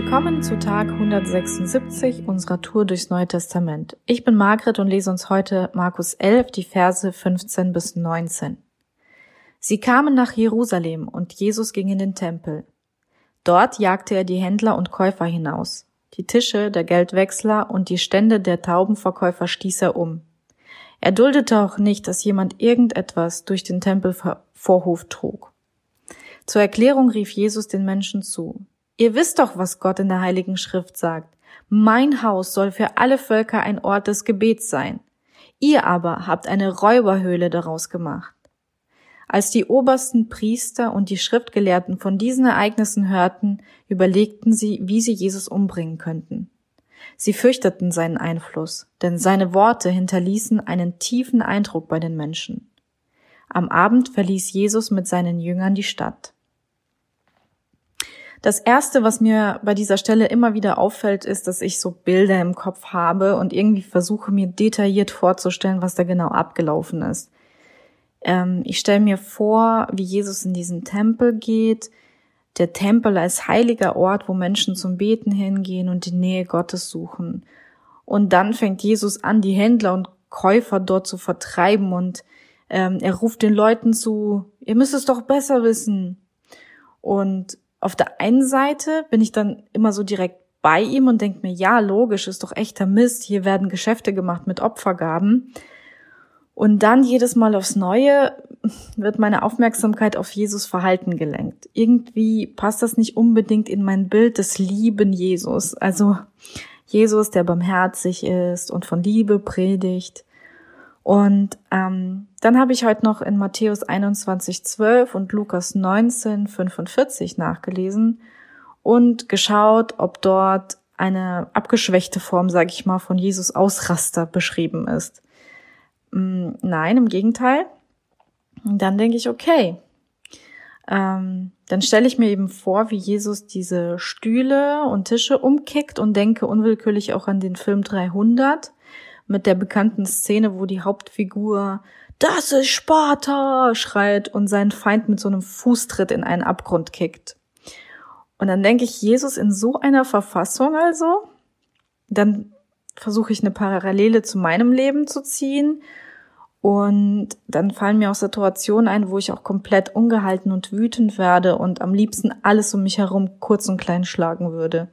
Willkommen zu Tag 176 unserer Tour durchs Neue Testament. Ich bin Margret und lese uns heute Markus 11, die Verse 15 bis 19. Sie kamen nach Jerusalem und Jesus ging in den Tempel. Dort jagte er die Händler und Käufer hinaus. Die Tische der Geldwechsler und die Stände der Taubenverkäufer stieß er um. Er duldete auch nicht, dass jemand irgendetwas durch den Tempelvorhof trug. Zur Erklärung rief Jesus den Menschen zu. Ihr wisst doch, was Gott in der Heiligen Schrift sagt. Mein Haus soll für alle Völker ein Ort des Gebets sein. Ihr aber habt eine Räuberhöhle daraus gemacht. Als die obersten Priester und die Schriftgelehrten von diesen Ereignissen hörten, überlegten sie, wie sie Jesus umbringen könnten. Sie fürchteten seinen Einfluss, denn seine Worte hinterließen einen tiefen Eindruck bei den Menschen. Am Abend verließ Jesus mit seinen Jüngern die Stadt. Das erste, was mir bei dieser Stelle immer wieder auffällt, ist, dass ich so Bilder im Kopf habe und irgendwie versuche mir detailliert vorzustellen, was da genau abgelaufen ist. Ähm, ich stelle mir vor, wie Jesus in diesen Tempel geht, der Tempel als heiliger Ort, wo Menschen zum Beten hingehen und die Nähe Gottes suchen. Und dann fängt Jesus an, die Händler und Käufer dort zu vertreiben und ähm, er ruft den Leuten zu, ihr müsst es doch besser wissen. Und auf der einen Seite bin ich dann immer so direkt bei ihm und denke mir, ja, logisch, ist doch echter Mist, hier werden Geschäfte gemacht mit Opfergaben. Und dann jedes Mal aufs Neue wird meine Aufmerksamkeit auf Jesus Verhalten gelenkt. Irgendwie passt das nicht unbedingt in mein Bild des lieben Jesus. Also Jesus, der barmherzig ist und von Liebe predigt. Und ähm, dann habe ich heute noch in Matthäus 21, 12 und Lukas 19, 45 nachgelesen und geschaut, ob dort eine abgeschwächte Form, sage ich mal, von Jesus Ausraster beschrieben ist. Mm, nein, im Gegenteil. Und dann denke ich, okay, ähm, dann stelle ich mir eben vor, wie Jesus diese Stühle und Tische umkickt und denke unwillkürlich auch an den Film 300 mit der bekannten Szene, wo die Hauptfigur das ist Sparta schreit und seinen Feind mit so einem Fußtritt in einen Abgrund kickt. Und dann denke ich, Jesus in so einer Verfassung also, dann versuche ich eine Parallele zu meinem Leben zu ziehen und dann fallen mir auch Situationen ein, wo ich auch komplett ungehalten und wütend werde und am liebsten alles um mich herum kurz und klein schlagen würde.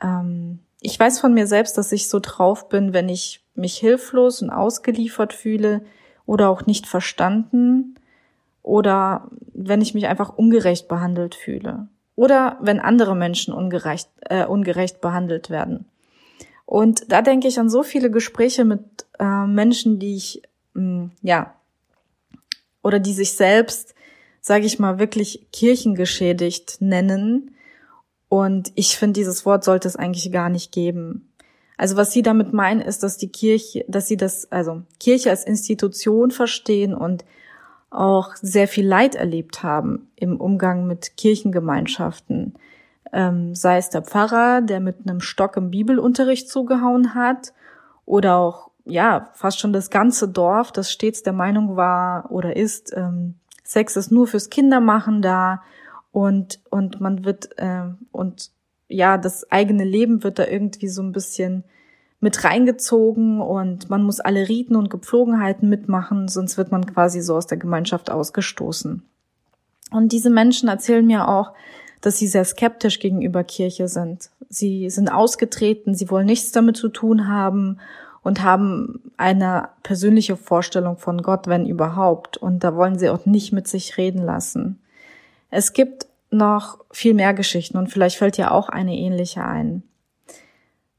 Ähm, ich weiß von mir selbst, dass ich so drauf bin, wenn ich mich hilflos und ausgeliefert fühle oder auch nicht verstanden oder wenn ich mich einfach ungerecht behandelt fühle oder wenn andere Menschen ungerecht, äh, ungerecht behandelt werden. Und da denke ich an so viele Gespräche mit äh, Menschen, die ich, mh, mm, ja, oder die sich selbst, sage ich mal, wirklich kirchengeschädigt nennen, und ich finde, dieses Wort sollte es eigentlich gar nicht geben. Also was sie damit meinen, ist, dass die Kirche, dass sie das, also Kirche als Institution verstehen und auch sehr viel Leid erlebt haben im Umgang mit Kirchengemeinschaften. Ähm, sei es der Pfarrer, der mit einem Stock im Bibelunterricht zugehauen hat, oder auch, ja, fast schon das ganze Dorf, das stets der Meinung war oder ist, ähm, Sex ist nur fürs Kindermachen da und und man wird äh, und ja das eigene Leben wird da irgendwie so ein bisschen mit reingezogen und man muss alle Riten und Gepflogenheiten mitmachen, sonst wird man quasi so aus der Gemeinschaft ausgestoßen. Und diese Menschen erzählen mir auch, dass sie sehr skeptisch gegenüber Kirche sind. Sie sind ausgetreten, sie wollen nichts damit zu tun haben und haben eine persönliche Vorstellung von Gott, wenn überhaupt. Und da wollen sie auch nicht mit sich reden lassen. Es gibt noch viel mehr Geschichten und vielleicht fällt dir auch eine ähnliche ein.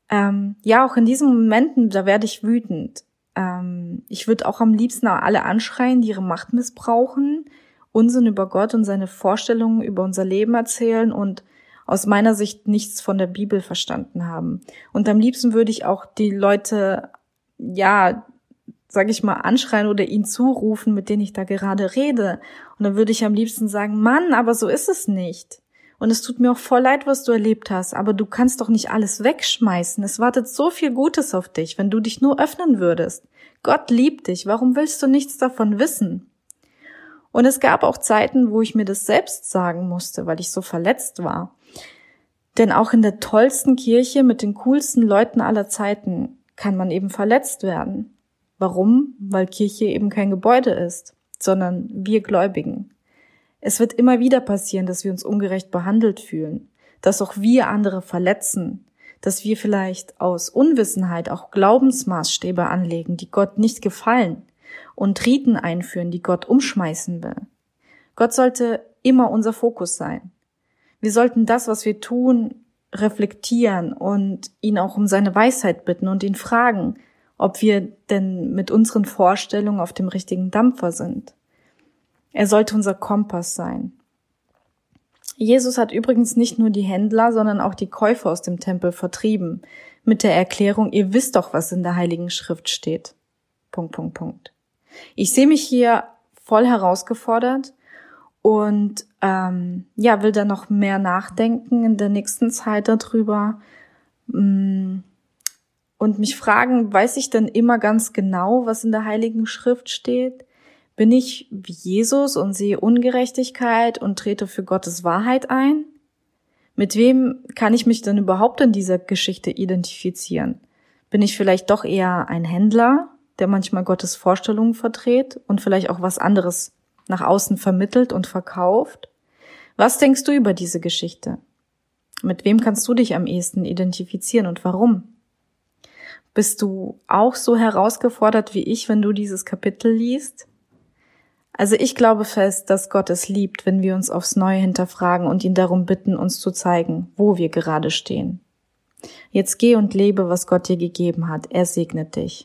Ähm, ja, auch in diesen Momenten, da werde ich wütend. Ähm, ich würde auch am liebsten alle anschreien, die ihre Macht missbrauchen, Unsinn über Gott und seine Vorstellungen über unser Leben erzählen und aus meiner Sicht nichts von der Bibel verstanden haben. Und am liebsten würde ich auch die Leute, ja, sage ich mal, anschreien oder ihn zurufen, mit denen ich da gerade rede. Und dann würde ich am liebsten sagen, Mann, aber so ist es nicht. Und es tut mir auch voll leid, was du erlebt hast, aber du kannst doch nicht alles wegschmeißen. Es wartet so viel Gutes auf dich, wenn du dich nur öffnen würdest. Gott liebt dich. Warum willst du nichts davon wissen? Und es gab auch Zeiten, wo ich mir das selbst sagen musste, weil ich so verletzt war. Denn auch in der tollsten Kirche mit den coolsten Leuten aller Zeiten kann man eben verletzt werden. Warum? Weil Kirche eben kein Gebäude ist, sondern wir Gläubigen. Es wird immer wieder passieren, dass wir uns ungerecht behandelt fühlen, dass auch wir andere verletzen, dass wir vielleicht aus Unwissenheit auch Glaubensmaßstäbe anlegen, die Gott nicht gefallen und Riten einführen, die Gott umschmeißen will. Gott sollte immer unser Fokus sein. Wir sollten das, was wir tun, reflektieren und ihn auch um seine Weisheit bitten und ihn fragen, ob wir denn mit unseren Vorstellungen auf dem richtigen Dampfer sind. Er sollte unser Kompass sein. Jesus hat übrigens nicht nur die Händler, sondern auch die Käufer aus dem Tempel vertrieben, mit der Erklärung, ihr wisst doch, was in der Heiligen Schrift steht. Punkt, Punkt, Punkt. Ich sehe mich hier voll herausgefordert und ähm, ja, will da noch mehr nachdenken in der nächsten Zeit darüber mm, und mich fragen, weiß ich denn immer ganz genau, was in der Heiligen Schrift steht? Bin ich wie Jesus und sehe Ungerechtigkeit und trete für Gottes Wahrheit ein? Mit wem kann ich mich denn überhaupt in dieser Geschichte identifizieren? Bin ich vielleicht doch eher ein Händler, der manchmal Gottes Vorstellungen vertritt und vielleicht auch was anderes nach außen vermittelt und verkauft? Was denkst du über diese Geschichte? Mit wem kannst du dich am ehesten identifizieren und warum? Bist du auch so herausgefordert wie ich, wenn du dieses Kapitel liest? Also ich glaube fest, dass Gott es liebt, wenn wir uns aufs Neue hinterfragen und ihn darum bitten, uns zu zeigen, wo wir gerade stehen. Jetzt geh und lebe, was Gott dir gegeben hat. Er segnet dich.